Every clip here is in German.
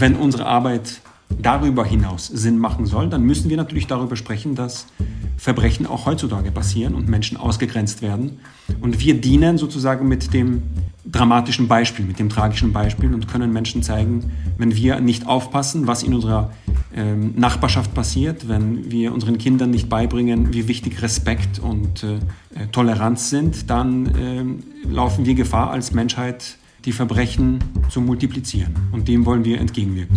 wenn unsere Arbeit darüber hinaus Sinn machen soll, dann müssen wir natürlich darüber sprechen, dass Verbrechen auch heutzutage passieren und Menschen ausgegrenzt werden. Und wir dienen sozusagen mit dem dramatischen Beispiel, mit dem tragischen Beispiel und können Menschen zeigen, wenn wir nicht aufpassen, was in unserer ähm, Nachbarschaft passiert, wenn wir unseren Kindern nicht beibringen, wie wichtig Respekt und äh, Toleranz sind, dann äh, laufen wir Gefahr als Menschheit, die Verbrechen zu multiplizieren. Und dem wollen wir entgegenwirken.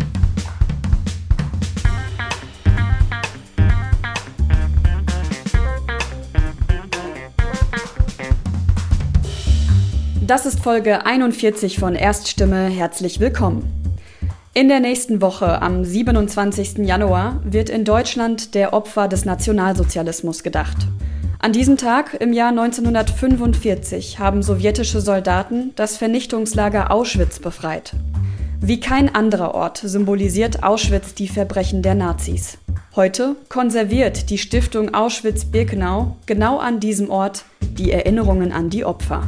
Das ist Folge 41 von Erststimme. Herzlich willkommen. In der nächsten Woche, am 27. Januar, wird in Deutschland der Opfer des Nationalsozialismus gedacht. An diesem Tag im Jahr 1945 haben sowjetische Soldaten das Vernichtungslager Auschwitz befreit. Wie kein anderer Ort symbolisiert Auschwitz die Verbrechen der Nazis. Heute konserviert die Stiftung Auschwitz-Birkenau genau an diesem Ort die Erinnerungen an die Opfer.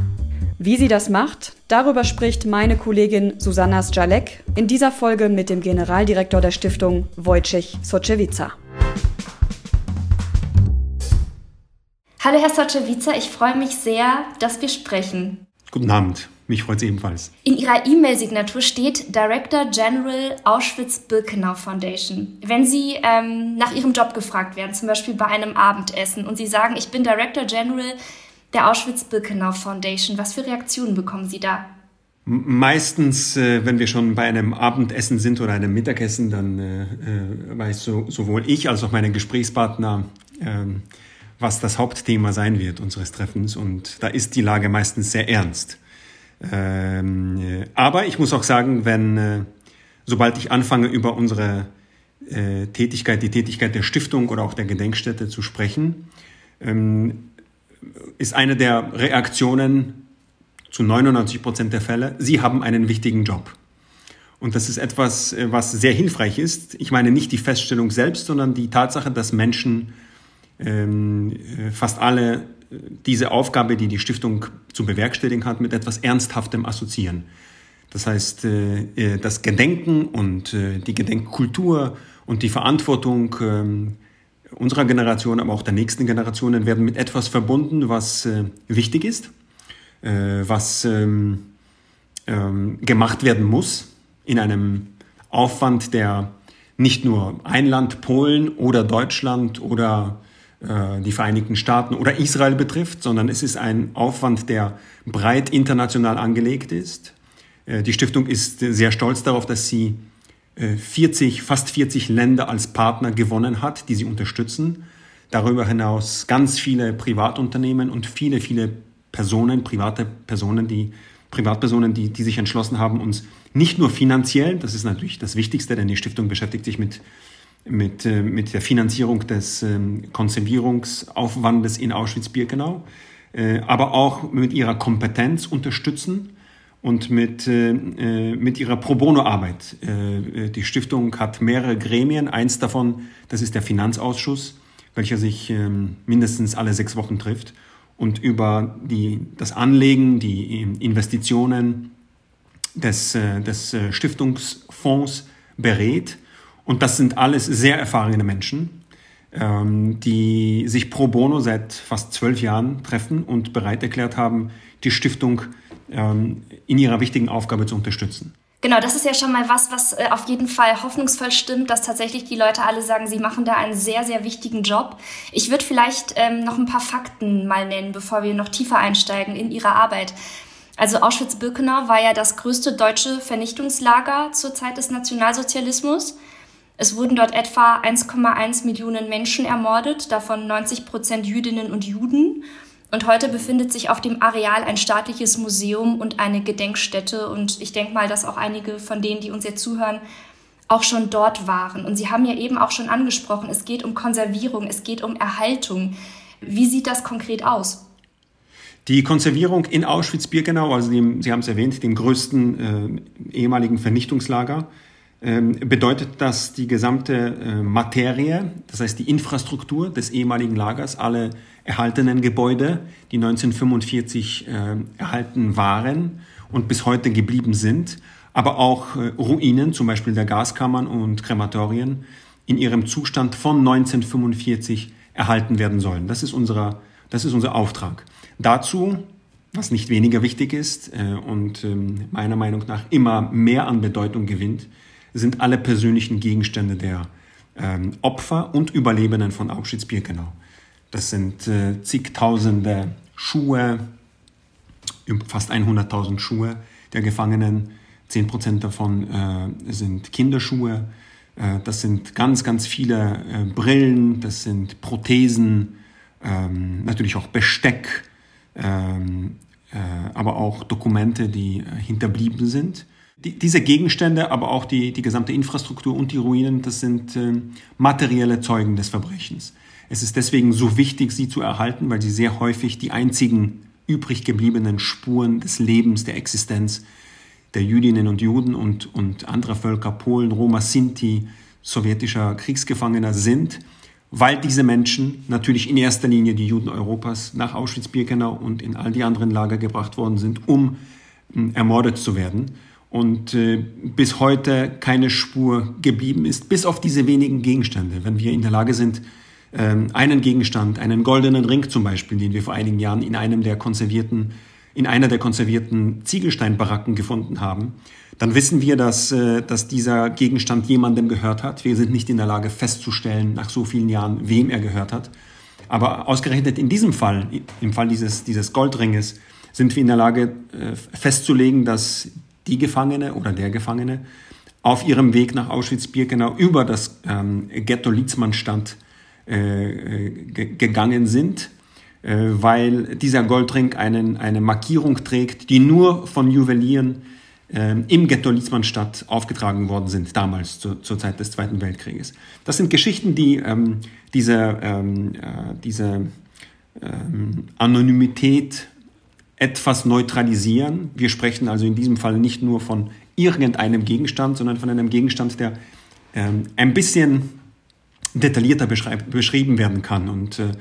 Wie sie das macht, darüber spricht meine Kollegin Susanna Sjalek in dieser Folge mit dem Generaldirektor der Stiftung Wojciech Socewica. Hallo Herr Socewica, ich freue mich sehr, dass wir sprechen. Guten Abend, mich freut es ebenfalls. In Ihrer E-Mail-Signatur steht Director General Auschwitz-Birkenau Foundation. Wenn Sie ähm, nach Ihrem Job gefragt werden, zum Beispiel bei einem Abendessen, und Sie sagen, ich bin Director General der Auschwitz-Birkenau Foundation. Was für Reaktionen bekommen Sie da? Meistens, äh, wenn wir schon bei einem Abendessen sind oder einem Mittagessen, dann äh, äh, weiß so, sowohl ich als auch meine Gesprächspartner, ähm, was das Hauptthema sein wird unseres Treffens. Und da ist die Lage meistens sehr ernst. Ähm, äh, aber ich muss auch sagen, wenn, äh, sobald ich anfange, über unsere äh, Tätigkeit, die Tätigkeit der Stiftung oder auch der Gedenkstätte zu sprechen, ähm, ist eine der Reaktionen zu 99 Prozent der Fälle, Sie haben einen wichtigen Job. Und das ist etwas, äh, was sehr hilfreich ist. Ich meine nicht die Feststellung selbst, sondern die Tatsache, dass Menschen fast alle äh, diese Aufgabe, die die Stiftung zu bewerkstelligen hat, mit etwas Ernsthaftem assoziieren. Das heißt, äh, das Gedenken und äh, die Gedenkkultur und die Verantwortung ähm, unserer Generation, aber auch der nächsten Generationen werden mit etwas verbunden, was äh, wichtig ist, äh, was ähm, ähm, gemacht werden muss in einem Aufwand, der nicht nur ein Land, Polen oder Deutschland oder äh, die Vereinigten Staaten oder Israel betrifft, sondern es ist ein Aufwand, der breit international angelegt ist. Äh, die Stiftung ist sehr stolz darauf, dass sie 40, äh, fast 40 Länder als Partner gewonnen hat, die sie unterstützen. Darüber hinaus ganz viele Privatunternehmen und viele, viele Personen, private Personen, die Privatpersonen, die, die sich entschlossen haben, uns nicht nur finanziell, das ist natürlich das Wichtigste, denn die Stiftung beschäftigt sich mit, mit, äh, mit der Finanzierung des ähm, Konservierungsaufwandes in Auschwitz-Birkenau, äh, aber auch mit ihrer Kompetenz unterstützen und mit, äh, äh, mit ihrer Pro Bono-Arbeit. Äh, die Stiftung hat mehrere Gremien. Eins davon, das ist der Finanzausschuss, welcher sich äh, mindestens alle sechs Wochen trifft und über die, das Anlegen, die Investitionen des, des Stiftungsfonds berät. Und das sind alles sehr erfahrene Menschen, ähm, die sich pro bono seit fast zwölf Jahren treffen und bereit erklärt haben, die Stiftung ähm, in ihrer wichtigen Aufgabe zu unterstützen. Genau, das ist ja schon mal was, was äh, auf jeden Fall hoffnungsvoll stimmt, dass tatsächlich die Leute alle sagen, sie machen da einen sehr, sehr wichtigen Job. Ich würde vielleicht ähm, noch ein paar Fakten mal nennen, bevor wir noch tiefer einsteigen in ihre Arbeit. Also Auschwitz-Birkenau war ja das größte deutsche Vernichtungslager zur Zeit des Nationalsozialismus. Es wurden dort etwa 1,1 Millionen Menschen ermordet, davon 90 Prozent Jüdinnen und Juden. Und heute befindet sich auf dem Areal ein staatliches Museum und eine Gedenkstätte. Und ich denke mal, dass auch einige von denen, die uns jetzt zuhören, auch schon dort waren. Und Sie haben ja eben auch schon angesprochen, es geht um Konservierung, es geht um Erhaltung. Wie sieht das konkret aus? Die Konservierung in Auschwitz-Birkenau, also dem, Sie haben es erwähnt, dem größten äh, ehemaligen Vernichtungslager, bedeutet, dass die gesamte äh, Materie, das heißt die Infrastruktur des ehemaligen Lagers, alle erhaltenen Gebäude, die 1945 äh, erhalten waren und bis heute geblieben sind, aber auch äh, Ruinen, zum Beispiel der Gaskammern und Krematorien, in ihrem Zustand von 1945 erhalten werden sollen. Das ist, unser, das ist unser Auftrag. Dazu, was nicht weniger wichtig ist und ähm, meiner Meinung nach immer mehr an Bedeutung gewinnt, sind alle persönlichen Gegenstände der ähm, Opfer und Überlebenden von Auschwitz-Birkenau. Das sind äh, zigtausende Schuhe, fast 100.000 Schuhe der Gefangenen, 10% davon äh, sind Kinderschuhe. Äh, das sind ganz, ganz viele äh, Brillen, das sind Prothesen, ähm, natürlich auch Besteck, ähm, äh, aber auch Dokumente, die äh, hinterblieben sind. Die, diese Gegenstände, aber auch die, die gesamte Infrastruktur und die Ruinen, das sind ähm, materielle Zeugen des Verbrechens. Es ist deswegen so wichtig, sie zu erhalten, weil sie sehr häufig die einzigen übrig gebliebenen Spuren des Lebens, der Existenz der Jüdinnen und Juden und, und anderer Völker, Polen, Roma, Sinti, sowjetischer Kriegsgefangener sind, weil diese Menschen natürlich in erster Linie die Juden Europas nach Auschwitz-Birkenau und in all die anderen Lager gebracht worden sind, um hm, ermordet zu werden. Und äh, bis heute keine Spur geblieben ist, bis auf diese wenigen Gegenstände. Wenn wir in der Lage sind, ähm, einen Gegenstand, einen goldenen Ring zum Beispiel, den wir vor einigen Jahren in einem der konservierten in einer der konservierten Ziegelsteinbaracken gefunden haben, dann wissen wir, dass, äh, dass dieser Gegenstand jemandem gehört hat. Wir sind nicht in der Lage festzustellen, nach so vielen Jahren, wem er gehört hat. Aber ausgerechnet in diesem Fall, im Fall dieses, dieses Goldringes, sind wir in der Lage äh, festzulegen, dass die Gefangene oder der Gefangene auf ihrem Weg nach Auschwitz-Birkenau über das ähm, Ghetto Lietzmannstadt äh, gegangen sind äh, weil dieser Goldring einen, eine Markierung trägt, die nur von Juwelieren äh, im Ghetto Liesmannstadt aufgetragen worden sind, damals zu, zur Zeit des Zweiten Weltkrieges. Das sind Geschichten, die ähm, diese, ähm, äh, diese ähm, Anonymität etwas neutralisieren. Wir sprechen also in diesem Fall nicht nur von irgendeinem Gegenstand, sondern von einem Gegenstand, der ähm, ein bisschen detaillierter beschrieben werden kann. Und äh,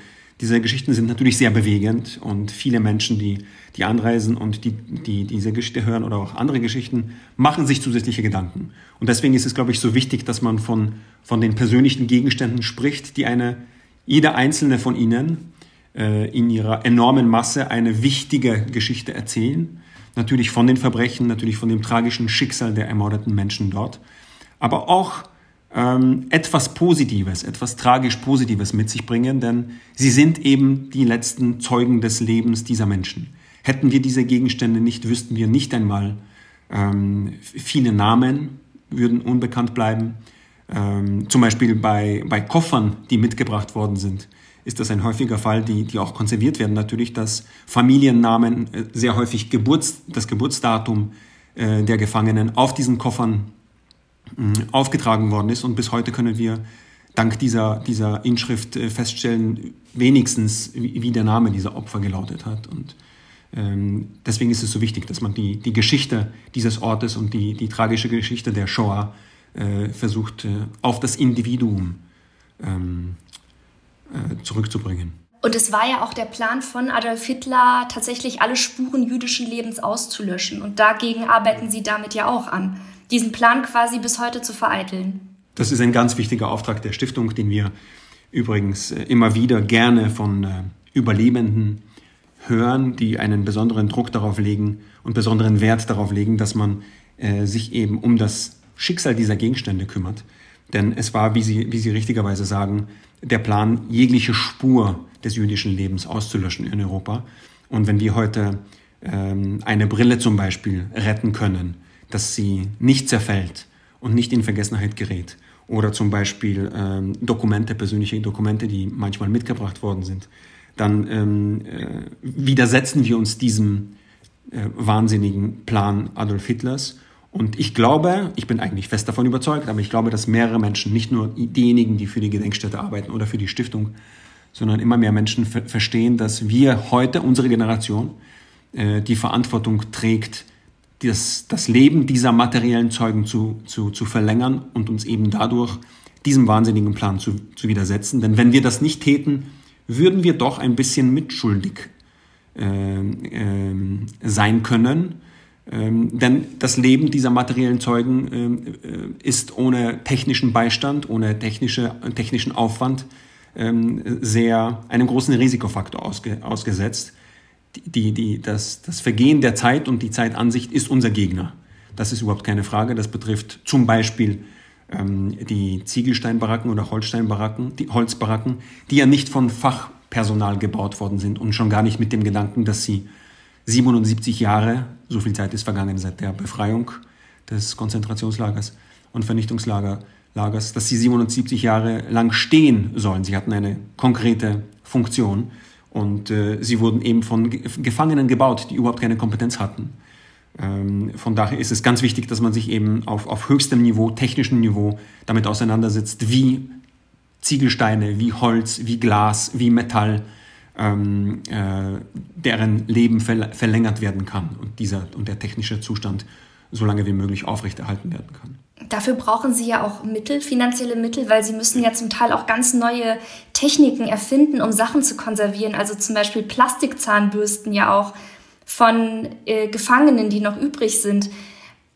diese Geschichten sind natürlich sehr bewegend und viele Menschen, die, die anreisen und die, die diese Geschichte hören oder auch andere Geschichten, machen sich zusätzliche Gedanken. Und deswegen ist es, glaube ich, so wichtig, dass man von, von den persönlichen Gegenständen spricht, die eine, jeder einzelne von ihnen in ihrer enormen Masse eine wichtige Geschichte erzählen. Natürlich von den Verbrechen, natürlich von dem tragischen Schicksal der ermordeten Menschen dort, aber auch ähm, etwas Positives, etwas tragisch Positives mit sich bringen, denn sie sind eben die letzten Zeugen des Lebens dieser Menschen. Hätten wir diese Gegenstände nicht, wüssten wir nicht einmal, ähm, viele Namen würden unbekannt bleiben. Ähm, zum Beispiel bei, bei Koffern, die mitgebracht worden sind, ist das ein häufiger Fall, die, die auch konserviert werden. Natürlich, dass Familiennamen, äh, sehr häufig Geburts, das Geburtsdatum äh, der Gefangenen auf diesen Koffern aufgetragen worden ist. Und bis heute können wir dank dieser, dieser Inschrift äh, feststellen, wenigstens, wie, der Name dieser Opfer gelautet hat. Und ähm, deswegen ist es so wichtig, dass man die, die Geschichte dieses Ortes und die, die tragische Geschichte der Shoah versucht, auf das Individuum ähm, äh, zurückzubringen. Und es war ja auch der Plan von Adolf Hitler, tatsächlich alle Spuren jüdischen Lebens auszulöschen. Und dagegen arbeiten Sie damit ja auch an diesen Plan quasi bis heute zu vereiteln. Das ist ein ganz wichtiger Auftrag der Stiftung, den wir übrigens äh, immer wieder gerne von äh, Überlebenden hören, die einen besonderen Druck darauf legen und besonderen Wert darauf legen, dass man äh, sich eben um das Schicksal dieser Gegenstände kümmert. Denn es war, wie Sie, wie Sie richtigerweise sagen, der Plan, jegliche Spur des jüdischen Lebens auszulöschen in Europa. Und wenn wir heute ähm, eine Brille zum Beispiel retten können, dass sie nicht zerfällt und nicht in Vergessenheit gerät. Oder zum Beispiel ähm, Dokumente, persönliche Dokumente, die manchmal mitgebracht worden sind. Dann ähm, äh, widersetzen wir uns diesem äh, wahnsinnigen Plan Adolf Hitlers. Und ich glaube, ich bin eigentlich fest davon überzeugt, aber ich glaube, dass mehrere Menschen, nicht nur diejenigen, die für die Gedenkstätte arbeiten oder für die Stiftung, sondern immer mehr Menschen verstehen, dass wir heute, unsere Generation, äh, die Verantwortung trägt, das, das Leben dieser materiellen Zeugen zu, zu, zu verlängern und uns eben dadurch diesem wahnsinnigen Plan zu, zu widersetzen. Denn wenn wir das nicht täten, würden wir doch ein bisschen mitschuldig äh, äh, sein können, Ähm, denn das Leben dieser materiellen Zeugen ähm, äh, ist ohne technischen Beistand, ohne technische, technischen Aufwand ähm, sehr einem großen Risikofaktor ausge, ausgesetzt. Die, die, das, das Vergehen der Zeit und die Zeitansicht ist unser Gegner. Das ist überhaupt keine Frage. Das betrifft zum Beispiel ähm, die Ziegelsteinbaracken oder Holzsteinbaracken, die Holzbaracken, die ja nicht von Fachpersonal gebaut worden sind und schon gar nicht mit dem Gedanken, dass sie 77 Jahre, so viel Zeit ist vergangen seit der Befreiung des Konzentrationslagers und Vernichtungslagers, dass sie 77 Jahre lang stehen sollen. Sie hatten eine konkrete Funktion und äh, sie wurden eben von Gefangenen gebaut, die überhaupt keine Kompetenz hatten. Ähm, von daher ist es ganz wichtig, dass man sich eben auf, auf höchstem Niveau, technischem Niveau damit auseinandersetzt, wie Ziegelsteine, wie Holz, wie Glas, wie Metall, ähm, äh, deren Leben verlängert werden kann und, dieser, und der technische Zustand so lange wie möglich aufrechterhalten werden kann. Dafür brauchen Sie ja auch Mittel, finanzielle Mittel, weil Sie müssen ja zum Teil auch ganz neue Techniken erfinden, um Sachen zu konservieren. Also zum Beispiel Plastikzahnbürsten ja auch von äh, Gefangenen, die noch übrig sind.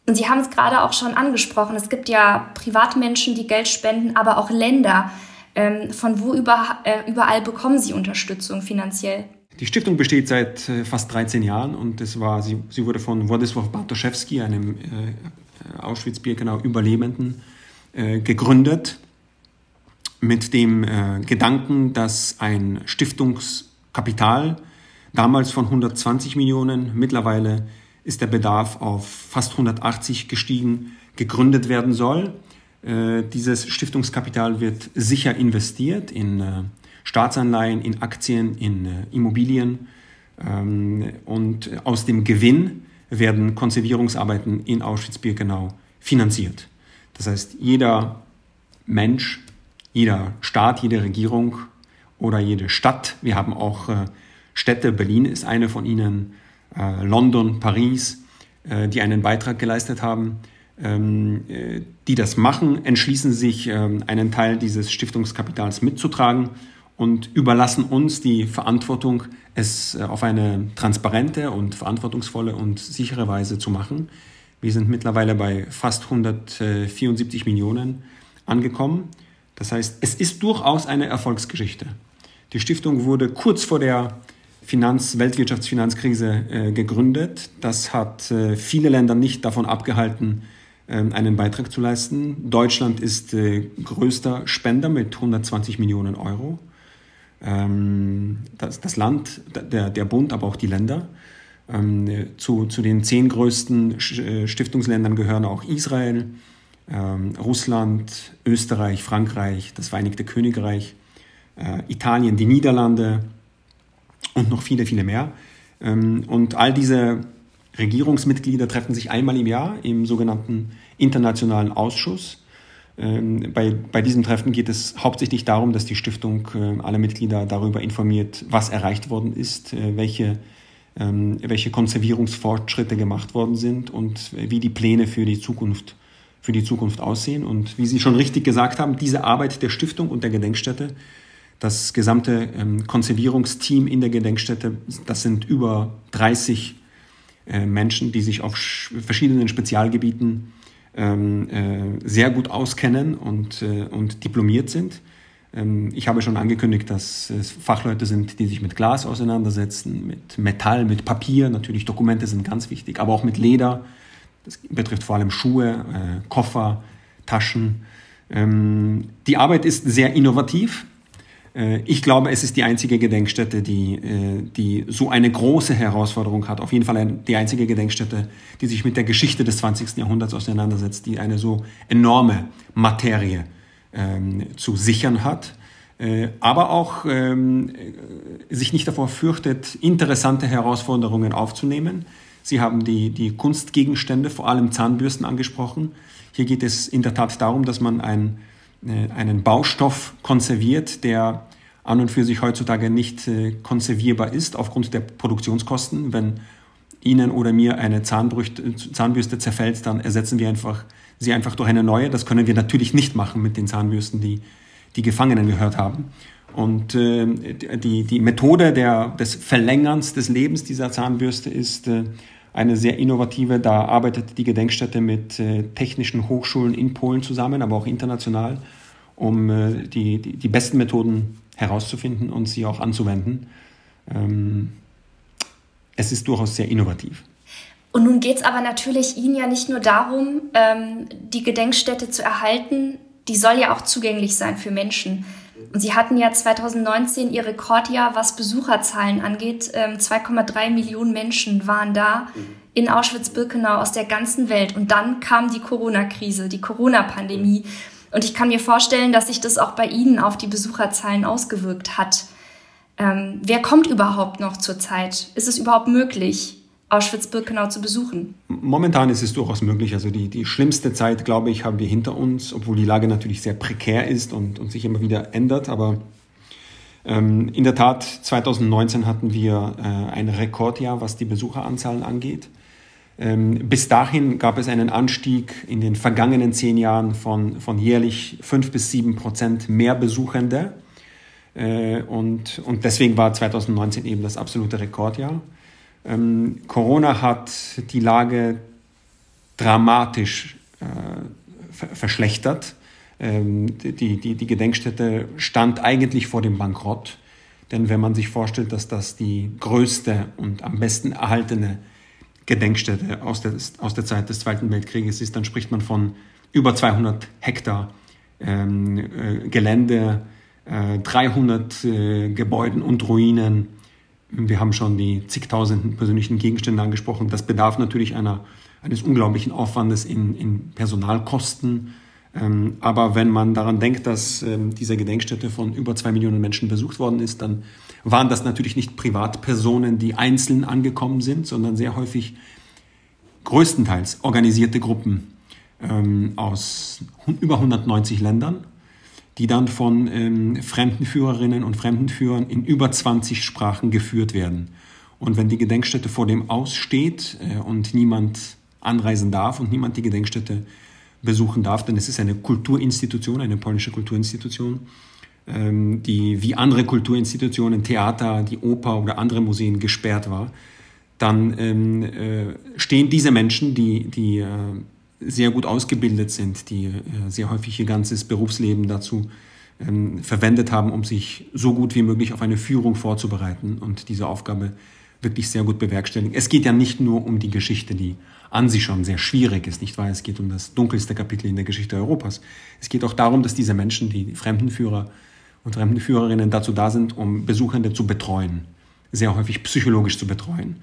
Und Sie haben es gerade auch schon angesprochen. Es gibt ja Privatmenschen, die Geld spenden, aber auch Länder. Ähm, von wo über, äh, überall bekommen Sie Unterstützung finanziell? Die Stiftung besteht seit äh, fast 13 Jahren und es war, sie, sie wurde von Władysław Bartoszewski, einem äh, Auschwitz-Birkenau Überlebenden, äh, gegründet mit dem äh, Gedanken, dass ein Stiftungskapital damals von 120 Millionen, mittlerweile ist der Bedarf auf fast 180 gestiegen, gegründet werden soll. Äh, dieses Stiftungskapital wird sicher investiert in äh, Staatsanleihen, in Aktien, in äh, Immobilien ähm, und aus dem Gewinn werden Konservierungsarbeiten in Auschwitz-Birkenau finanziert. Das heißt, jeder Mensch, jeder Staat, jede Regierung oder jede Stadt, wir haben auch Städte, Berlin ist eine von ihnen, London, Paris, die einen Beitrag geleistet haben, die das machen, entschließen sich, ähm, einen Teil dieses Stiftungskapitals mitzutragen und überlassen uns die Verantwortung, es äh, auf eine transparente und verantwortungsvolle und sichere Weise zu machen. Wir sind mittlerweile bei fast 174 Millionen angekommen. Das heißt, es ist durchaus eine Erfolgsgeschichte. Die Stiftung wurde kurz vor der Finanz-, Weltwirtschaftsfinanzkrise äh, gegründet. Das hat äh, viele Länder nicht davon abgehalten, äh, einen Beitrag zu leisten. Deutschland ist äh, größter Spender mit 120 Millionen Euro. Ähm, das, das, Land, der, der Bund, aber auch die Länder. Ähm, zu, zu den zehn größten äh, Stiftungsländern gehören auch Israel, ähm, Russland, Österreich, Frankreich, das Vereinigte Königreich, äh, Italien, die Niederlande, und noch viele, viele mehr. Ähm, und all diese Regierungsmitglieder treffen sich einmal im Jahr im sogenannten Internationalen Ausschuss. Ähm, bei, bei diesem Treffen geht es hauptsächlich darum, dass die Stiftung äh, alle Mitglieder darüber informiert, was erreicht worden ist, äh, welche, ähm, welche Konservierungsfortschritte gemacht worden sind und wie die Pläne für die Zukunft für die Zukunft aussehen. Und wie Sie schon richtig gesagt haben, diese Arbeit der Stiftung und der Gedenkstätte das gesamte ähm, Konservierungsteam in der Gedenkstätte, das sind über 30 äh, Menschen, die sich auf verschiedenen Spezialgebieten ähm, äh, sehr gut auskennen und, äh, und diplomiert sind. Ähm, ich habe schon angekündigt, dass es Fachleute sind, die sich mit Glas auseinandersetzen, mit Metall, mit Papier. Natürlich Dokumente sind ganz wichtig, aber auch mit Leder. Das betrifft vor allem Schuhe, Koffer, Taschen. Ähm, die Arbeit ist sehr innovativ. Äh, ich glaube, es ist die einzige Gedenkstätte, die, äh, die so eine große Herausforderung hat. Auf jeden Fall die einzige Gedenkstätte, die sich mit der Geschichte des 20. Jahrhunderts auseinandersetzt, die eine so enorme Materie ähm, zu sichern hat, äh, aber auch ähm, sich nicht davor fürchtet, interessante Herausforderungen aufzunehmen. Sie haben die, die Kunstgegenstände, vor allem Zahnbürsten, angesprochen. Hier geht es in der Tat darum, dass man ein äh, einen Baustoff konserviert, der an und für sich heutzutage nicht äh, konservierbar ist aufgrund der Produktionskosten. Wenn Ihnen oder mir eine Zahnbürste zerfällt, dann ersetzen wir einfach sie einfach durch eine neue. Das können wir natürlich nicht machen mit den Zahnbürsten, die die Gefangenen gehört haben. Und äh, die, die Methode der, des Verlängerns des Lebens dieser Zahnbürste ist äh, eine sehr innovative. Da arbeitet die Gedenkstätte mit äh, technischen Hochschulen in Polen zusammen, aber auch international, um äh, die, die, die, besten Methoden herauszufinden und sie auch anzuwenden. Ähm, es ist durchaus sehr innovativ. Und nun geht es aber natürlich Ihnen ja nicht nur darum, ähm, die Gedenkstätte zu erhalten, die soll ja auch zugänglich sein für Menschen. Und Sie hatten ja 2019 Ihr Rekordjahr, was Besucherzahlen angeht. 2,3 ähm, Millionen Menschen waren da in Auschwitz-Birkenau aus der ganzen Welt. Und dann kam die Corona-Krise, die Corona-Pandemie. Und ich kann mir vorstellen, dass sich das auch bei Ihnen auf die Besucherzahlen ausgewirkt hat. Ähm, wer kommt überhaupt noch zurzeit? Ist es überhaupt möglich? Auschwitz-Birkenau zu besuchen? Momentan ist es durchaus möglich. Also die, die schlimmste Zeit, glaube ich, haben wir hinter uns, obwohl die Lage natürlich sehr prekär ist und, und sich immer wieder ändert. Aber ähm, in der Tat, 2019 hatten wir äh, ein Rekordjahr, was die Besucheranzahlen angeht. Ähm, bis dahin gab es einen Anstieg in den vergangenen zehn Jahren von, von jährlich fünf bis sieben Prozent mehr Besuchende. Äh, und, und deswegen war 2019 eben das absolute Rekordjahr. Ähm, Corona hat die Lage dramatisch äh, ver verschlechtert. Ähm, die, die, die Gedenkstätte stand eigentlich vor dem Bankrott. Denn wenn man sich vorstellt, dass das die größte und am besten erhaltene Gedenkstätte aus der, aus der Zeit des Zweiten Weltkrieges ist, dann spricht man von über 200 Hektar ähm, äh, Gelände, äh, 300 äh, Gebäuden und Ruinen, wir haben schon die zigtausenden persönlichen Gegenstände angesprochen. Das bedarf natürlich einer, eines unglaublichen Aufwandes in, in Personalkosten. Ähm, aber wenn man daran denkt, dass ähm, diese Gedenkstätte von über zwei Millionen Menschen besucht worden ist, dann waren das natürlich nicht Privatpersonen, die einzeln angekommen sind, sondern sehr häufig größtenteils organisierte Gruppen ähm, aus über 190 Ländern die dann von ähm, Fremdenführerinnen und Fremdenführern in über 20 Sprachen geführt werden. Und wenn die Gedenkstätte vor dem aussteht äh, und niemand anreisen darf und niemand die Gedenkstätte besuchen darf, denn es ist eine Kulturinstitution, eine polnische Kulturinstitution, die wie andere Kulturinstitutionen, Theater, die Oper oder andere Museen gesperrt war, dann ähm, äh, stehen diese Menschen, die, die äh, sehr gut ausgebildet sind, die äh, sehr häufig ihr ganzes Berufsleben dazu ähm, verwendet haben, um sich so gut wie möglich auf eine Führung vorzubereiten und diese Aufgabe wirklich sehr gut bewerkstelligen. Es geht ja nicht nur um die Geschichte, die an sich schon sehr schwierig ist, nicht wahr? Es geht um das dunkelste Kapitel in der Geschichte Europas. Es geht auch darum, dass diese Menschen, die Fremdenführer und Fremdenführerinnen dazu da sind, um Besuchende zu betreuen, sehr häufig psychologisch zu betreuen,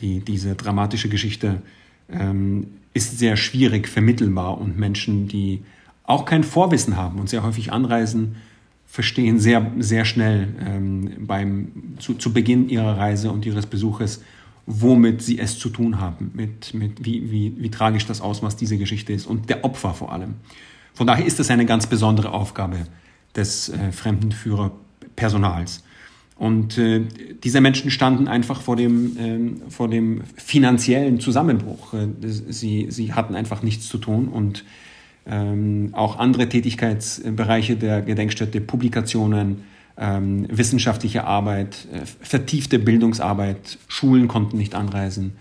die diese dramatische Geschichte ähm, ist sehr schwierig vermittelbar und Menschen, die auch kein Vorwissen haben und sehr häufig anreisen, verstehen sehr, sehr schnell ähm, beim, zu, zu Beginn ihrer Reise und ihres Besuches, womit sie es zu tun haben, mit, mit wie, wie, wie tragisch das Ausmaß dieser Geschichte ist und der Opfer vor allem. Von daher ist das eine ganz besondere Aufgabe des äh, Fremdenführerpersonals. Und äh, diese Menschen standen einfach vor dem, ähm, vor dem finanziellen Zusammenbruch. Äh, sie, sie hatten einfach nichts zu tun und ähm, auch andere Tätigkeitsbereiche der Gedenkstätte, Publikationen, ähm, wissenschaftliche Arbeit, äh, vertiefte Bildungsarbeit, Schulen konnten nicht anreisen.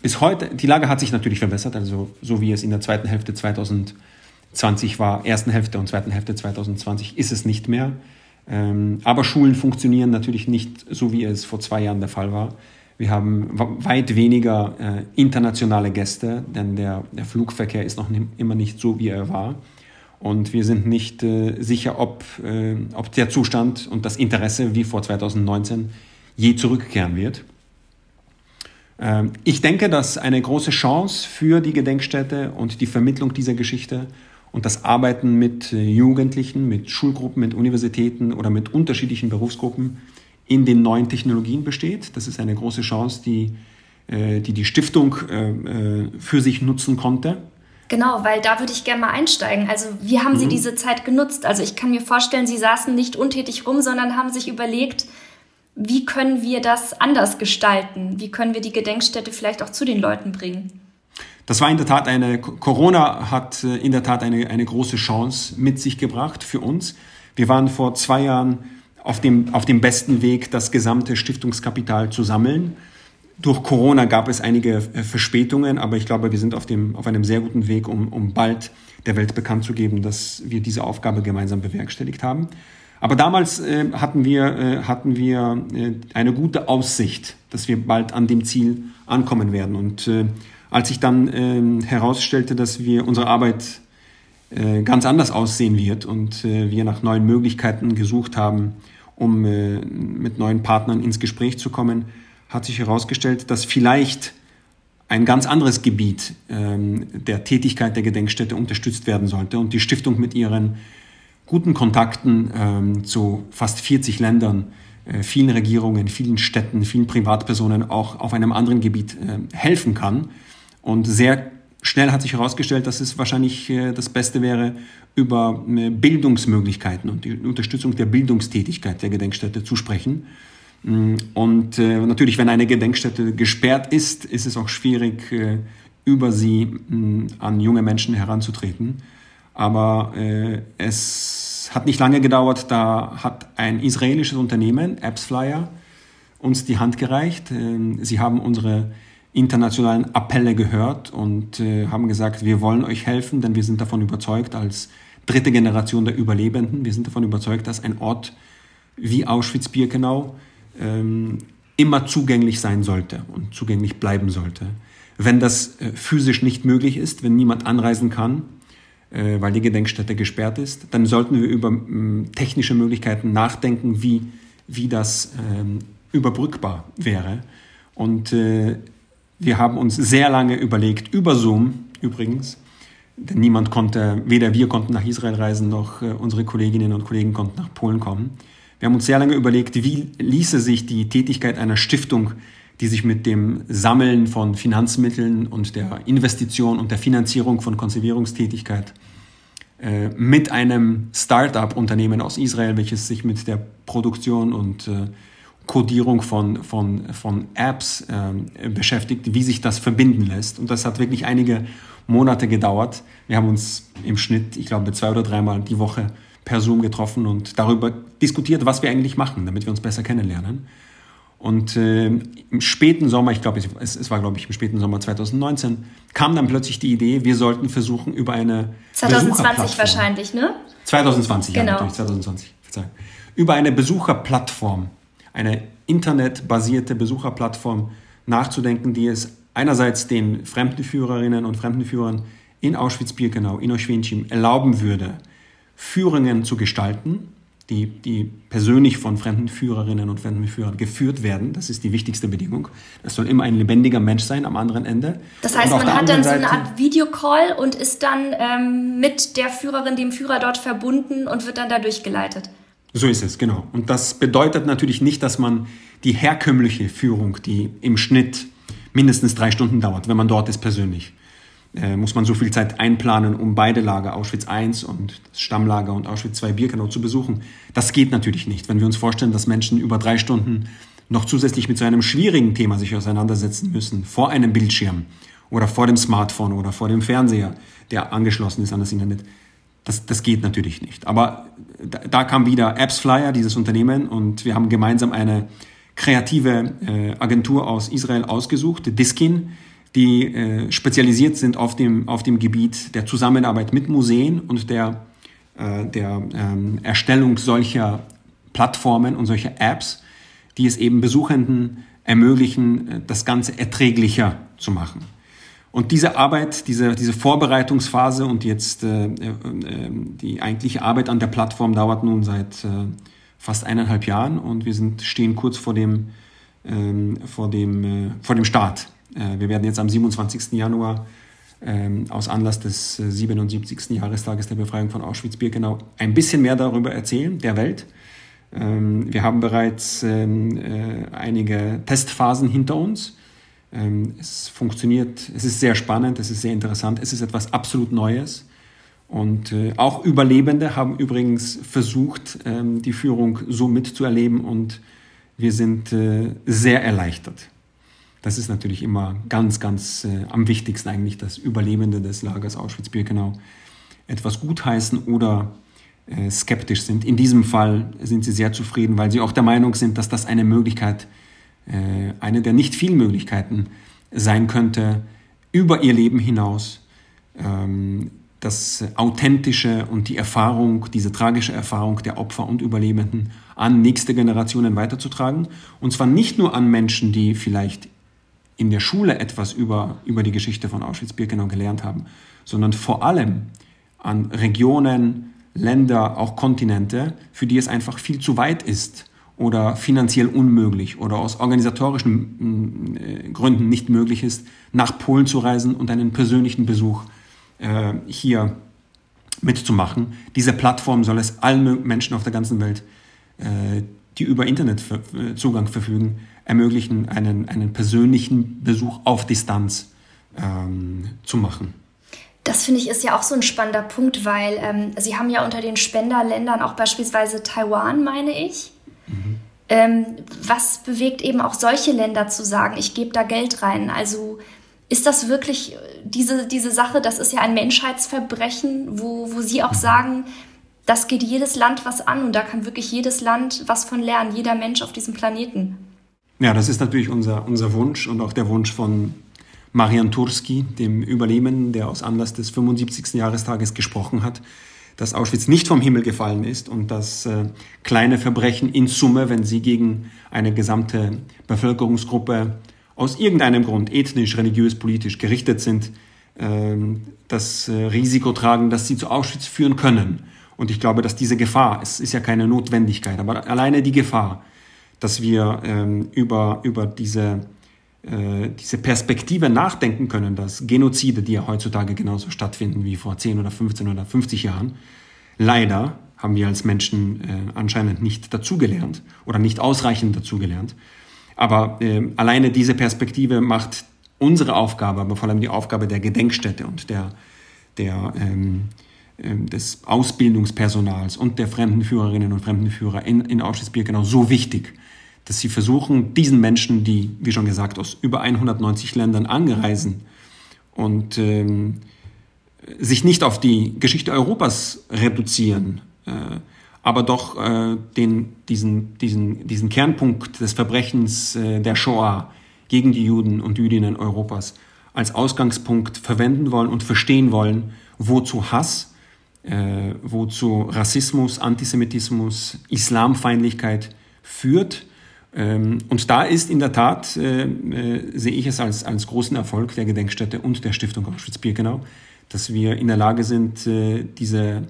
Bis heute, die Lage hat sich natürlich verbessert, also so wie es in der zweiten Hälfte 2020 war, ersten Hälfte und zweiten Hälfte 2020 ist es nicht mehr. Ähm, aber Schulen funktionieren natürlich nicht so, wie es vor zwei Jahren der Fall war. Wir haben weit weniger äh, internationale Gäste, denn der, der Flugverkehr ist noch immer nicht so, wie er war. Und wir sind nicht äh, sicher, ob, äh, ob der Zustand und das Interesse wie vor 2019 je zurückkehren wird. Ähm, ich denke, dass eine große Chance für die Gedenkstätte und die Vermittlung dieser Geschichte und das Arbeiten mit äh, Jugendlichen, mit Schulgruppen, mit Universitäten oder mit unterschiedlichen Berufsgruppen in den neuen Technologien besteht. Das ist eine große Chance, die äh, die, die Stiftung äh, für sich nutzen konnte. Genau, weil da würde ich gerne mal einsteigen. Also wie haben mhm. Sie diese Zeit genutzt? Also ich kann mir vorstellen, Sie saßen nicht untätig rum, sondern haben sich überlegt, wie können wir das anders gestalten? Wie können wir die Gedenkstätte vielleicht auch zu den Leuten bringen? Das war in der Tat eine, Corona hat äh, in der Tat eine, eine große Chance mit sich gebracht für uns. Wir waren vor zwei Jahren auf dem, auf dem besten Weg, das gesamte Stiftungskapital zu sammeln. durch Corona gab es einige äh, Verspätungen, aber ich glaube, wir sind auf, dem, auf einem sehr guten Weg, um, um bald der Welt bekannt zu geben, dass wir diese Aufgabe gemeinsam bewerkstelligt haben. Aber damals äh, hatten wir, äh, hatten wir äh, eine gute Aussicht, dass wir bald an dem Ziel ankommen werden. Und äh, als ich dann äh, herausstellte, dass wir unsere Arbeit äh, ganz anders aussehen wird und äh, wir nach neuen Möglichkeiten gesucht haben, um äh, mit neuen Partnern ins Gespräch zu kommen, hat sich herausgestellt, dass vielleicht ein ganz anderes Gebiet ähm, der Tätigkeit der Gedenkstätte unterstützt werden sollte und die Stiftung mit ihren guten Kontakten ähm, zu fast 40 Ländern, äh, vielen Regierungen, vielen Städten, vielen Privatpersonen auch auf einem anderen Gebiet äh, helfen kann. Und sehr schnell hat sich herausgestellt, dass es wahrscheinlich äh, das Beste wäre, über äh, Bildungsmöglichkeiten und die Unterstützung der Bildungstätigkeit der Gedenkstätte zu sprechen. Mm, und äh, natürlich, wenn eine Gedenkstätte gesperrt ist, ist es auch schwierig, über sie mm, an junge Menschen heranzutreten. Aber es hat nicht lange gedauert, da hat ein israelisches Unternehmen, AppsFlyer, uns die Hand gereicht. Ähm, sie haben unsere internationalen Appelle gehört und äh, haben gesagt, wir wollen euch helfen, denn wir sind davon überzeugt, als dritte Generation der Überlebenden, wir sind davon überzeugt, dass ein Ort wie Auschwitz-Birkenau ähm, immer zugänglich sein sollte und zugänglich bleiben sollte. Wenn das äh, physisch nicht möglich ist, wenn niemand anreisen kann, äh, weil die Gedenkstätte gesperrt ist, dann sollten wir über ähm, technische Möglichkeiten nachdenken, wie, wie das ähm, überbrückbar wäre. Und äh, wir haben uns sehr lange überlegt, über Zoom übrigens, denn niemand konnte, weder wir konnten nach Israel reisen, noch äh, unsere Kolleginnen und Kollegen konnten nach Polen kommen. Wir haben uns sehr lange überlegt, wie ließe sich die Tätigkeit einer Stiftung, die sich mit dem Sammeln von Finanzmitteln und der Investition und der Finanzierung von Konservierungstätigkeit äh, mit einem Start-up-Unternehmen aus Israel, welches sich mit der Produktion und äh, Codierung von, von, von Apps äh, beschäftigt, wie sich das verbinden lässt. Und das hat wirklich einige Monate gedauert. Wir haben uns im Schnitt, ich glaube, zwei oder dreimal die Woche per Zoom getroffen und darüber diskutiert, was wir eigentlich machen, damit wir uns besser kennenlernen. Und äh, im späten Sommer, ich glaube, es, es war, glaube ich, im späten Sommer 2019, kam dann plötzlich die Idee, wir sollten versuchen, über eine 2020 wahrscheinlich, ne? 2020, genau. ja, natürlich, 2020, Verzeihung. Über eine Besucherplattform, eine internetbasierte Besucherplattform nachzudenken, die es einerseits den Fremdenführerinnen und Fremdenführern in Auschwitz-Birkenau, in Oświęcim erlauben würde, Führungen zu gestalten, die, die persönlich von fremden Führerinnen und Fremdenführern geführt werden. Das ist die wichtigste Bedingung. Das soll immer ein lebendiger Mensch sein am anderen Ende. Das heißt, man hat dann so eine Art Videocall und ist dann ähm, mit der Führerin, dem Führer dort verbunden und wird dann da durchgeleitet. So ist es, genau. Und das bedeutet natürlich nicht, dass man die herkömmliche Führung, die im Schnitt mindestens drei Stunden dauert, wenn man dort ist persönlich, äh, muss man so viel Zeit einplanen, um beide Lager, Auschwitz I und das Stammlager und Auschwitz II Birkenau zu besuchen. Das geht natürlich nicht. Wenn wir uns vorstellen, dass Menschen über drei Stunden noch zusätzlich mit so einem schwierigen Thema sich auseinandersetzen müssen, vor einem Bildschirm oder vor dem Smartphone oder vor dem Fernseher, der angeschlossen ist an das Internet, das, das geht natürlich nicht. Aber da, da kam wieder Apps Flyer, dieses Unternehmen, und wir haben gemeinsam eine kreative äh, Agentur aus Israel ausgesucht, Diskin, die äh, spezialisiert sind auf dem, auf dem Gebiet der Zusammenarbeit mit Museen und der, äh, der ähm, Erstellung solcher Plattformen und solcher Apps, die es eben Besuchenden ermöglichen, äh, das Ganze erträglicher zu machen. Und diese Arbeit, diese, diese Vorbereitungsphase und jetzt äh, äh, die eigentliche Arbeit an der Plattform dauert nun seit äh, fast eineinhalb Jahren und wir sind, stehen kurz vor dem, ähm, vor dem, äh, vor dem Start äh, wir werden jetzt am 27. Januar ähm, aus Anlass des 77. Äh, Jahrestages der Befreiung von Auschwitz-Birkenau ein bisschen mehr darüber erzählen, der Welt. Ähm, wir haben bereits äh, einige Testphasen hinter uns. Es funktioniert, es ist sehr spannend, es ist sehr interessant, es ist etwas absolut Neues. Und auch Überlebende haben übrigens versucht, die Führung so mitzuerleben und wir sind sehr erleichtert. Das ist natürlich immer ganz, ganz äh, am wichtigsten eigentlich, dass Überlebende des Lagers Auschwitz-Birkenau etwas gutheißen oder äh, skeptisch sind. In diesem Fall sind sie sehr zufrieden, weil sie auch der Meinung sind, dass das eine Möglichkeit äh, eine der nicht vielen Möglichkeiten sein könnte, über ihr Leben hinaus ähm, das Authentische und die Erfahrung, diese tragische Erfahrung der Opfer und Überlebenden an nächste Generationen weiterzutragen. Und zwar nicht nur an Menschen, die vielleicht in der Schule etwas über, über die Geschichte von Auschwitz-Birkenau gelernt haben, sondern vor allem an Regionen, Länder, auch Kontinente, für die es einfach viel zu weit ist oder finanziell unmöglich oder aus organisatorischen äh, Gründen nicht möglich ist, nach Polen zu reisen und einen persönlichen Besuch äh, hier mitzumachen. Diese Plattform soll es allen Menschen auf der ganzen Welt, äh, die über Internetzugang äh, verfügen, ermöglichen, einen, einen persönlichen Besuch auf Distanz ähm, zu machen. Das finde ich ist ja auch so ein spannender Punkt, weil ähm, Sie haben ja unter den Spenderländern auch beispielsweise Taiwan, meine ich. Mhm. Ähm, was bewegt eben auch solche Länder zu sagen, ich gebe da Geld rein? Also ist das wirklich diese, diese Sache, das ist ja ein Menschheitsverbrechen, wo, wo Sie auch sagen, das geht jedes Land was an und da kann wirklich jedes Land was von lernen, jeder Mensch auf diesem Planeten. Ja, das ist natürlich unser, unser Wunsch und auch der Wunsch von Marian Turski, dem Überlebenden, der aus Anlass des 75. Jahrestages gesprochen hat, dass Auschwitz nicht vom Himmel gefallen ist und dass äh, kleine Verbrechen in Summe, wenn sie gegen eine gesamte Bevölkerungsgruppe aus irgendeinem Grund ethnisch, religiös, politisch gerichtet sind, äh, das äh, Risiko tragen, dass sie zu Auschwitz führen können. Und ich glaube, dass diese Gefahr, es ist ja keine Notwendigkeit, aber alleine die Gefahr, dass wir ähm, über, über diese diese Perspektive nachdenken können, dass Genozide, die ja heutzutage genauso stattfinden wie vor 10 oder 15 oder 50 Jahren, leider haben wir als Menschen äh, anscheinend nicht dazugelernt oder nicht ausreichend dazugelernt. Aber äh, alleine diese Perspektive macht unsere Aufgabe, aber vor allem die Aufgabe der Gedenkstätte und der, der, ähm, äh, des Ausbildungspersonals und der Fremdenführerinnen und Fremdenführer in, in Auschwitz-Birkenau so wichtig, dass sie versuchen, diesen Menschen, die, wie schon gesagt, aus über 190 Ländern angereisen und ähm, sich nicht auf die Geschichte Europas reduzieren, äh, aber doch äh, den, diesen, diesen, diesen Kernpunkt des Verbrechens äh, der Shoah gegen die Juden und Jüdinnen Europas als Ausgangspunkt verwenden wollen und verstehen wollen, wozu Hass, äh, wozu Rassismus, Antisemitismus, Islamfeindlichkeit führt und da ist in der Tat, äh, äh, sehe ich es als, als großen Erfolg der Gedenkstätte und der Stiftung Auschwitz-Birkenau, dass wir in der Lage sind, äh, diese,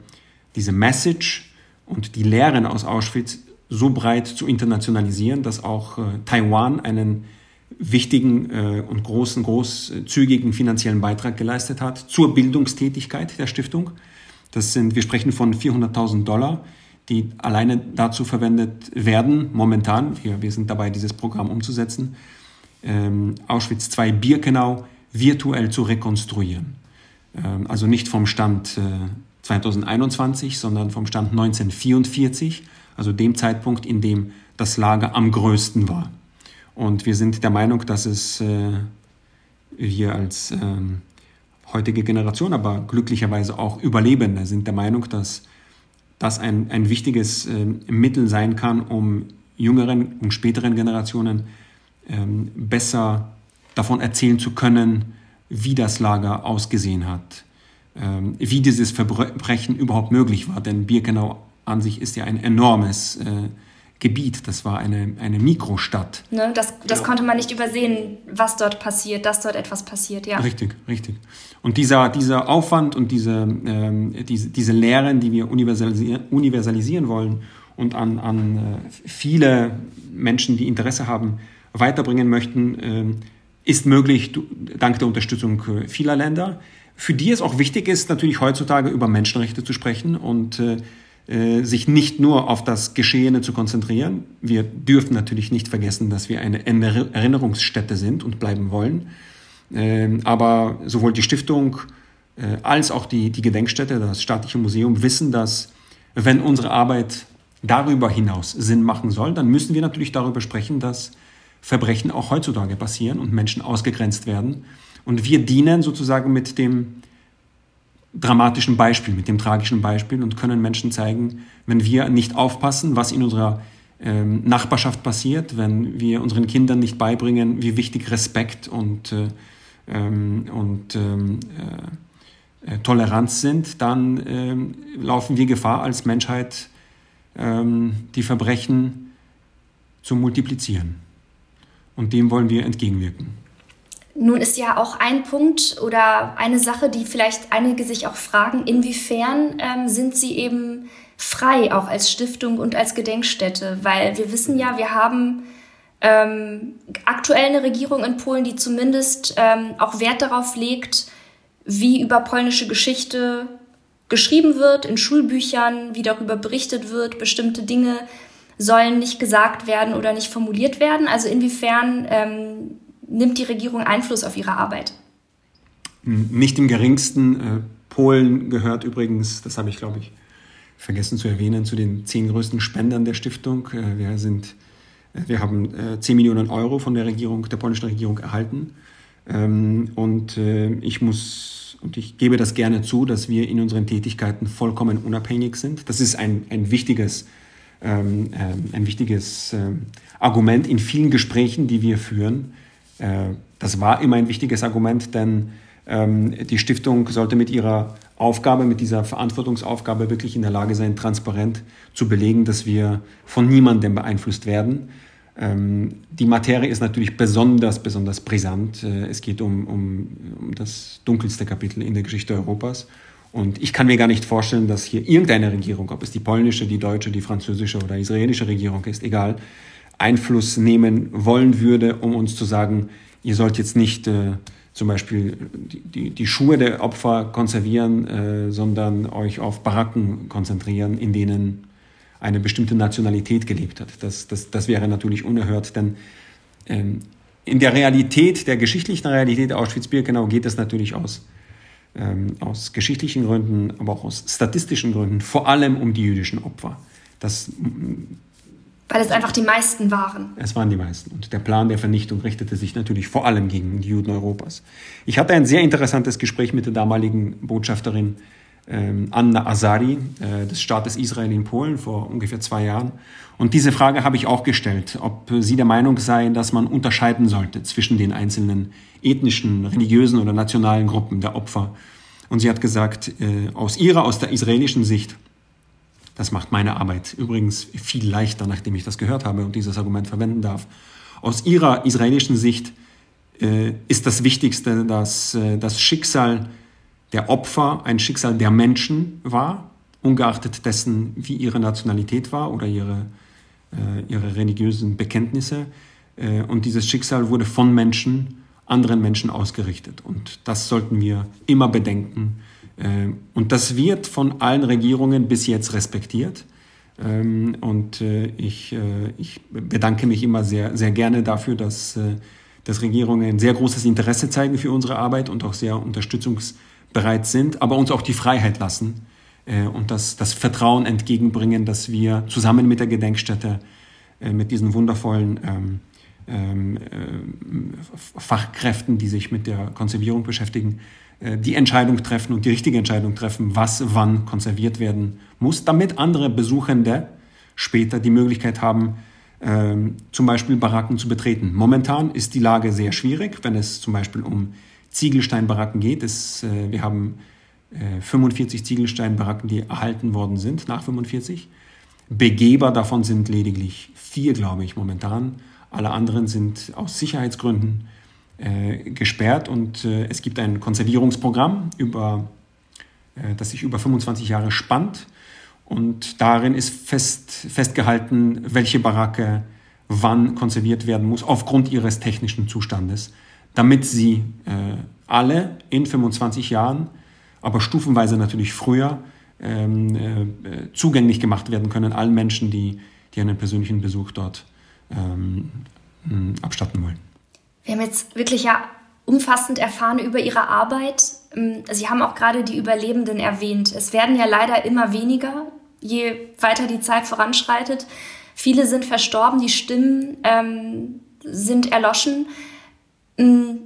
diese Message und die Lehren aus Auschwitz so breit zu internationalisieren, dass auch Taiwan einen wichtigen und großen, großzügigen finanziellen Beitrag geleistet hat zur Bildungstätigkeit der Stiftung. Das sind, wir sprechen von 400.000 Dollar, die alleine dazu verwendet werden, momentan, wir, wir sind dabei, dieses Programm umzusetzen, ähm, Auschwitz II Birkenau virtuell zu rekonstruieren. Ähm, also nicht vom Stand äh, 2021, sondern vom Stand 1944, also dem Zeitpunkt, in dem das Lager am größten war. Und wir sind der Meinung, dass es äh, wir als ähm, heutige Generation, aber glücklicherweise auch Überlebende sind der Meinung, dass das ein, ein wichtiges äh, Mittel sein kann, um jüngeren und späteren Generationen ähm, besser davon erzählen zu können, wie das Lager ausgesehen hat, ähm, wie dieses Verbrechen überhaupt möglich war. Denn Birkenau an sich ist ja ein enormes äh, Gebiet. Das war eine, eine Mikrostadt. Ne, das das genau. konnte man nicht übersehen, was dort passiert, dass dort etwas passiert, ja. Richtig, richtig. Und dieser, dieser Aufwand und diese, ähm, diese, diese Lehren, die wir universalisieren, universalisieren wollen und an, an äh, viele Menschen, die Interesse haben, weiterbringen möchten, äh, ist möglich dank der Unterstützung äh, vieler Länder. Für die es auch wichtig ist, natürlich heutzutage über Menschenrechte zu sprechen und äh, sich nicht nur auf das Geschehene zu konzentrieren. Wir dürfen natürlich nicht vergessen, dass wir eine Erinnerungsstätte sind und bleiben wollen. Ähm, aber sowohl die Stiftung äh, als auch die, die Gedenkstätte, das staatliche Museum, wissen, dass wenn unsere Arbeit darüber hinaus Sinn machen soll, dann müssen wir natürlich darüber sprechen, dass Verbrechen auch heutzutage passieren und Menschen ausgegrenzt werden. Und wir dienen sozusagen mit dem dramatischen Beispiel, mit dem tragischen Beispiel und können Menschen zeigen, wenn wir nicht aufpassen, was in unserer ähm, Nachbarschaft passiert, wenn wir unseren Kindern nicht beibringen, wie wichtig Respekt und, äh, ähm, und ähm, äh, äh, Toleranz sind, dann ähm, laufen wir Gefahr als Menschheit, ähm, die Verbrechen zu multiplizieren. Und dem wollen wir entgegenwirken. Nun ist ja auch ein Punkt oder eine Sache, die vielleicht einige sich auch fragen, inwiefern ähm, sind sie eben frei, auch als Stiftung und als Gedenkstätte? Weil wir wissen ja, wir haben ähm, aktuell eine Regierung in Polen, die zumindest ähm, auch Wert darauf legt, wie über polnische Geschichte geschrieben wird in Schulbüchern, wie darüber berichtet wird. Bestimmte Dinge sollen nicht gesagt werden oder nicht formuliert werden. Also inwiefern ähm, nimmt die Regierung Einfluss auf ihre Arbeit? Nicht im geringsten. Äh, Polen gehört übrigens, das habe ich, glaube ich, vergessen zu erwähnen, zu den zehn größten Spendern der Stiftung. Äh, wir, sind, äh, wir haben 10 Millionen Euro von der Regierung, der polnischen Regierung erhalten. Ähm, und ich muss, und ich gebe das gerne zu, dass wir in unseren Tätigkeiten vollkommen unabhängig sind. Das ist ein, ein wichtiges, ähm, ein wichtiges Argument in vielen Gesprächen, die wir führen das war immer ein wichtiges Argument, denn ähm, die Stiftung sollte mit ihrer Aufgabe, mit dieser Verantwortungsaufgabe wirklich in der Lage sein, transparent zu belegen, dass wir von niemandem beeinflusst werden. Ähm, die Materie ist natürlich besonders, besonders brisant. Äh, es geht um, um, um das dunkelste Kapitel in der Geschichte Europas. Und ich kann mir gar nicht vorstellen, dass hier irgendeine Regierung, ob es die polnische, die deutsche, die französische oder israelische Regierung ist, egal, Einfluss nehmen wollen würde, um uns zu sagen, ihr sollt jetzt nicht äh, zum Beispiel die, die, die, Schuhe der Opfer konservieren, äh, sondern euch auf Baracken konzentrieren, in denen eine bestimmte Nationalität gelebt hat. Das, das, das wäre natürlich unerhört, denn ähm, in der Realität, der geschichtlichen Realität Auschwitz-Birkenau geht es natürlich aus, ähm, aus geschichtlichen Gründen, aber auch aus statistischen Gründen, vor allem um die jüdischen Opfer. Das weil es einfach die meisten waren. Es waren die meisten. Und der Plan der Vernichtung richtete sich natürlich vor allem gegen die Juden Europas. Ich hatte ein sehr interessantes Gespräch mit der damaligen Botschafterin ähm, Anna Azari äh, des Staates Israel in Polen vor ungefähr zwei Jahren. Und diese Frage habe ich auch gestellt, ob sie der Meinung sei, dass man unterscheiden sollte zwischen den einzelnen ethnischen, religiösen oder nationalen Gruppen der Opfer. Und sie hat gesagt, äh, aus ihrer, aus der israelischen Sicht, das macht meine Arbeit übrigens viel leichter, nachdem ich das gehört habe und dieses Argument verwenden darf. Aus ihrer israelischen Sicht äh, ist das Wichtigste, dass äh, das Schicksal der Opfer ein Schicksal der Menschen war, ungeachtet dessen, wie ihre Nationalität war oder ihre, äh, ihre religiösen Bekenntnisse. Äh, und dieses Schicksal wurde von Menschen, anderen Menschen ausgerichtet. Und das sollten wir immer bedenken und das wird von allen Regierungen bis jetzt respektiert. Ähm, und äh, ich, äh, ich bedanke mich immer sehr, sehr gerne dafür, dass, äh, dass Regierungen sehr großes Interesse zeigen für unsere Arbeit und auch sehr unterstützungsbereit sind, aber uns auch die Freiheit lassen und das, das Vertrauen entgegenbringen, dass wir zusammen mit der Gedenkstätte, mit diesen wundervollen ähm, ähm, Fachkräften, die sich mit der Konservierung beschäftigen, die Entscheidung treffen und die richtige Entscheidung treffen, was wann konserviert werden muss, damit andere Besuchende später die Möglichkeit haben, ähm, zum Beispiel Baracken zu betreten. Momentan ist die Lage sehr schwierig, wenn es zum Beispiel um Ziegelsteinbaracken geht. Es, äh, wir haben äh, 45 Ziegelsteinbaracken, die erhalten worden sind nach 45. Begeber davon sind lediglich vier, glaube ich, momentan. Alle anderen sind aus Sicherheitsgründen äh, gesperrt und äh, es gibt ein Konservierungsprogramm, über, äh, das sich über 25 Jahre spannt. Und darin ist fest, festgehalten, welche Baracke wann konserviert werden muss, aufgrund ihres technischen Zustandes, damit sie äh, alle in 25 Jahren, aber stufenweise natürlich früher, ähm, äh, zugänglich gemacht werden können, allen Menschen, die, die einen persönlichen Besuch dort ähm, abstatten wollen. Wir haben jetzt wirklich ja umfassend erfahren über Ihre Arbeit. Ähm, Sie haben auch gerade die Überlebenden erwähnt. Es werden ja leider immer weniger, je weiter die Zeit voranschreitet. Viele sind verstorben, die Stimmen ähm, sind erloschen. Ähm,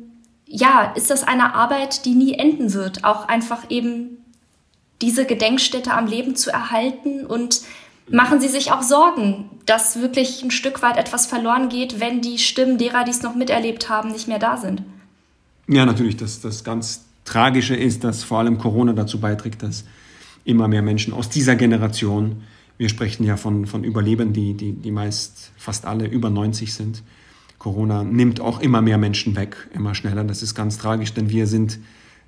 ja, ist das eine Arbeit, die nie enden wird? Auch einfach eben diese Gedenkstätte am Leben zu erhalten und Machen Sie sich auch Sorgen, dass wirklich ein Stück weit etwas verloren geht, wenn die Stimmen derer, die es noch miterlebt haben, nicht mehr da sind? Ja, natürlich. Das, das ganz Tragische ist, dass vor allem Corona dazu beiträgt, dass immer mehr Menschen aus dieser Generation, wir sprechen ja von, von Überlebenden, die, die, die meist fast alle über 90 sind. Corona nimmt auch immer mehr Menschen weg, immer schneller. Das ist ganz tragisch, denn wir sind,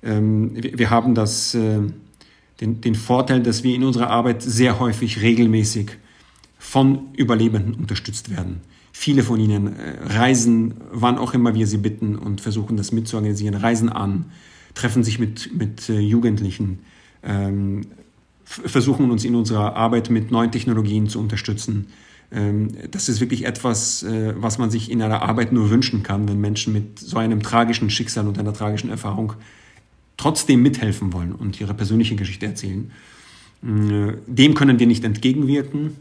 ähm, wir, wir, haben das, äh, den, den Vorteil, dass wir in unserer Arbeit sehr häufig regelmäßig von Überlebenden unterstützt werden. Viele von ihnen äh, reisen, wann auch immer wir sie bitten und versuchen das mitzuorganisieren, reisen an, treffen sich mit, mit äh, Jugendlichen, ähm, versuchen uns in unserer Arbeit mit neuen Technologien zu unterstützen. Ähm, das ist wirklich etwas, äh, was man sich in einer Arbeit nur wünschen kann, wenn Menschen mit so einem tragischen Schicksal und einer tragischen Erfahrung trotzdem mithelfen wollen und ihre persönliche Geschichte erzählen. Äh, dem können wir nicht entgegenwirken.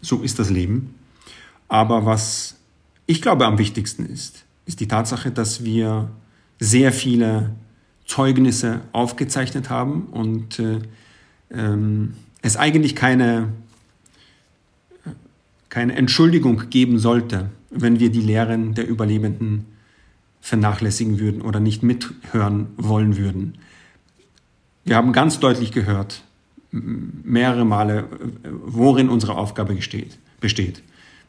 So ist das Leben. Aber was ich glaube am wichtigsten ist, ist die Tatsache, dass wir sehr viele Zeugnisse aufgezeichnet haben und äh, ähm, es eigentlich keine, keine Entschuldigung geben sollte, wenn wir die Lehren der Überlebenden vernachlässigen würden oder nicht mithören wollen würden. Wir haben ganz deutlich gehört, mehrere Male, worin unsere Aufgabe besteht.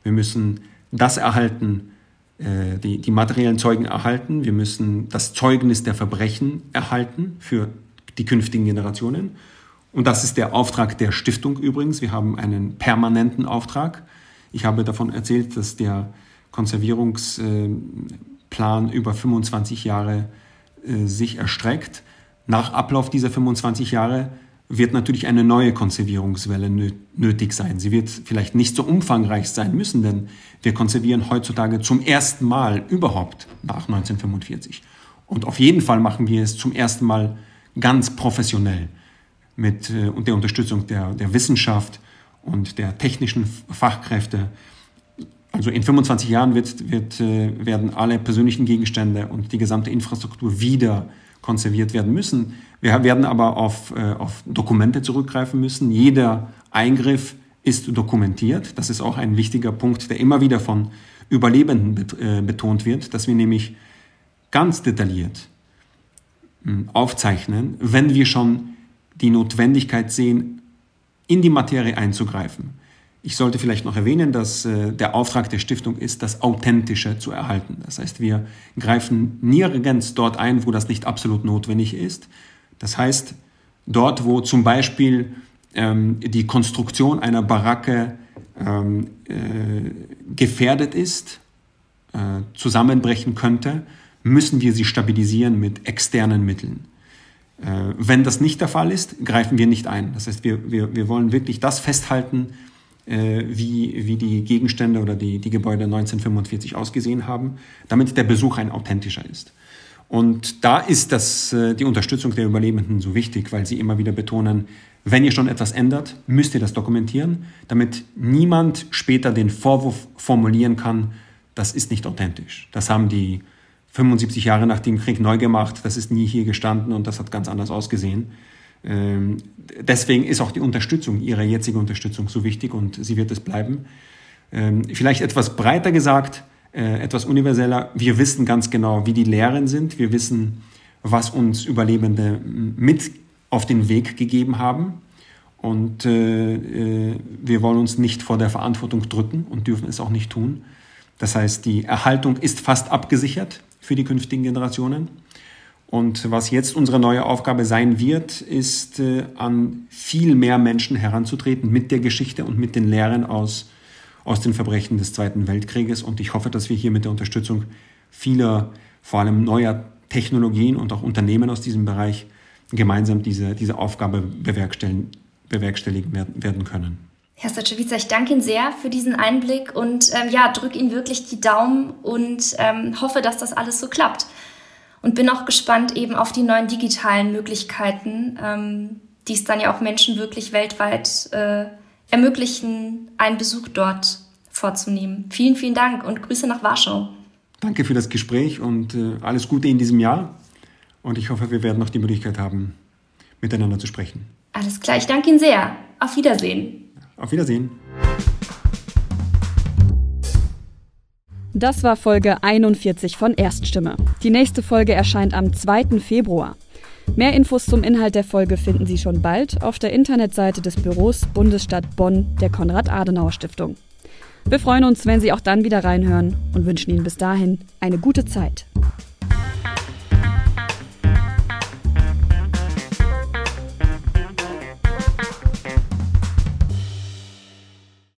Wir müssen das erhalten, äh, die, die materiellen Zeugen erhalten. Wir müssen das Zeugnis der Verbrechen erhalten für die künftigen Generationen. Und das ist der Auftrag der Stiftung übrigens. Wir haben einen permanenten Auftrag. Ich habe davon erzählt, dass der Konservierungsplan über 25 Jahre äh, sich erstreckt. Nach Ablauf dieser 25 Jahre wird natürlich eine neue Konservierungswelle nötig sein. Sie wird vielleicht nicht so umfangreich sein müssen, denn wir konservieren heutzutage zum ersten Mal überhaupt nach 1945. Und auf jeden Fall machen wir es zum ersten Mal ganz professionell mit äh, der Unterstützung der, der Wissenschaft und der technischen Fachkräfte. Also in 25 Jahren wird, wird, äh, werden alle persönlichen Gegenstände und die gesamte Infrastruktur wieder konserviert werden müssen. Wir werden aber auf, äh, auf Dokumente zurückgreifen müssen. Jeder Eingriff ist dokumentiert. Das ist auch ein wichtiger Punkt, der immer wieder von Überlebenden äh, betont wird, dass wir nämlich ganz detailliert hm, aufzeichnen, wenn wir schon die Notwendigkeit sehen, in die Materie einzugreifen. Ich sollte vielleicht noch erwähnen, dass äh, der Auftrag der Stiftung ist, das Authentische zu erhalten. Das heißt, wir greifen nirgends dort ein, wo das nicht absolut notwendig ist. Das heißt, dort, wo zum Beispiel ähm, die Konstruktion einer Baracke ähm, äh, gefährdet ist, äh, zusammenbrechen könnte, müssen wir sie stabilisieren mit externen Mitteln. Äh, wenn das nicht der Fall ist, greifen wir nicht ein. Das heißt, wir, wir, wir wollen wirklich das festhalten, äh, wie, wie die Gegenstände oder die, die Gebäude 1945 ausgesehen haben, damit der Besuch ein authentischer ist. Und da ist das, äh, die Unterstützung der Überlebenden so wichtig, weil sie immer wieder betonen, wenn ihr schon etwas ändert, müsst ihr das dokumentieren, damit niemand später den Vorwurf formulieren kann, das ist nicht authentisch. Das haben die 75 Jahre nach dem Krieg neu gemacht, das ist nie hier gestanden und das hat ganz anders ausgesehen. Ähm, deswegen ist auch die Unterstützung, ihre jetzige Unterstützung so wichtig und sie wird es bleiben. Ähm, vielleicht etwas breiter gesagt, äh, etwas universeller. Wir wissen ganz genau, wie die Lehren sind. Wir wissen, was uns Überlebende mit auf den Weg gegeben haben. Und äh, äh, wir wollen uns nicht vor der Verantwortung drücken und dürfen es auch nicht tun. Das heißt, die Erhaltung ist fast abgesichert für die künftigen Generationen. Und was jetzt unsere neue Aufgabe sein wird, ist äh, an viel mehr Menschen heranzutreten mit der Geschichte und mit den Lehren aus, aus den Verbrechen des Zweiten Weltkrieges. Und ich hoffe, dass wir hier mit der Unterstützung vieler, vor allem neuer Technologien und auch Unternehmen aus diesem Bereich gemeinsam diese, diese Aufgabe bewerkstelligen, bewerkstelligen werden, können. Herr Staczewitzer, ich danke Ihnen sehr für diesen Einblick und ähm, ja, drücke Ihnen wirklich die Daumen und ähm, hoffe, dass das alles so klappt und bin auch gespannt eben auf die neuen digitalen Möglichkeiten, ähm, die es dann ja auch Menschen wirklich weltweit äh, ermöglichen, einen Besuch dort vorzunehmen. Vielen, vielen Dank und Grüße nach Warschau. Danke für das Gespräch und äh, alles Gute in diesem Jahr. Und ich hoffe, wir werden noch die Möglichkeit haben, miteinander zu sprechen. Alles klar, ich danke Ihnen sehr. Auf Wiedersehen. Auf Wiedersehen. Das war Folge 41 von Erststimme. Die nächste Folge erscheint am 2. Februar. Mehr Infos zum Inhalt der Folge finden Sie schon bald auf der Internetseite des Büros Bundesstadt Bonn der Konrad-Adenauer-Stiftung. Wir freuen uns, wenn Sie auch dann wieder reinhören und wünschen Ihnen bis dahin eine gute Zeit.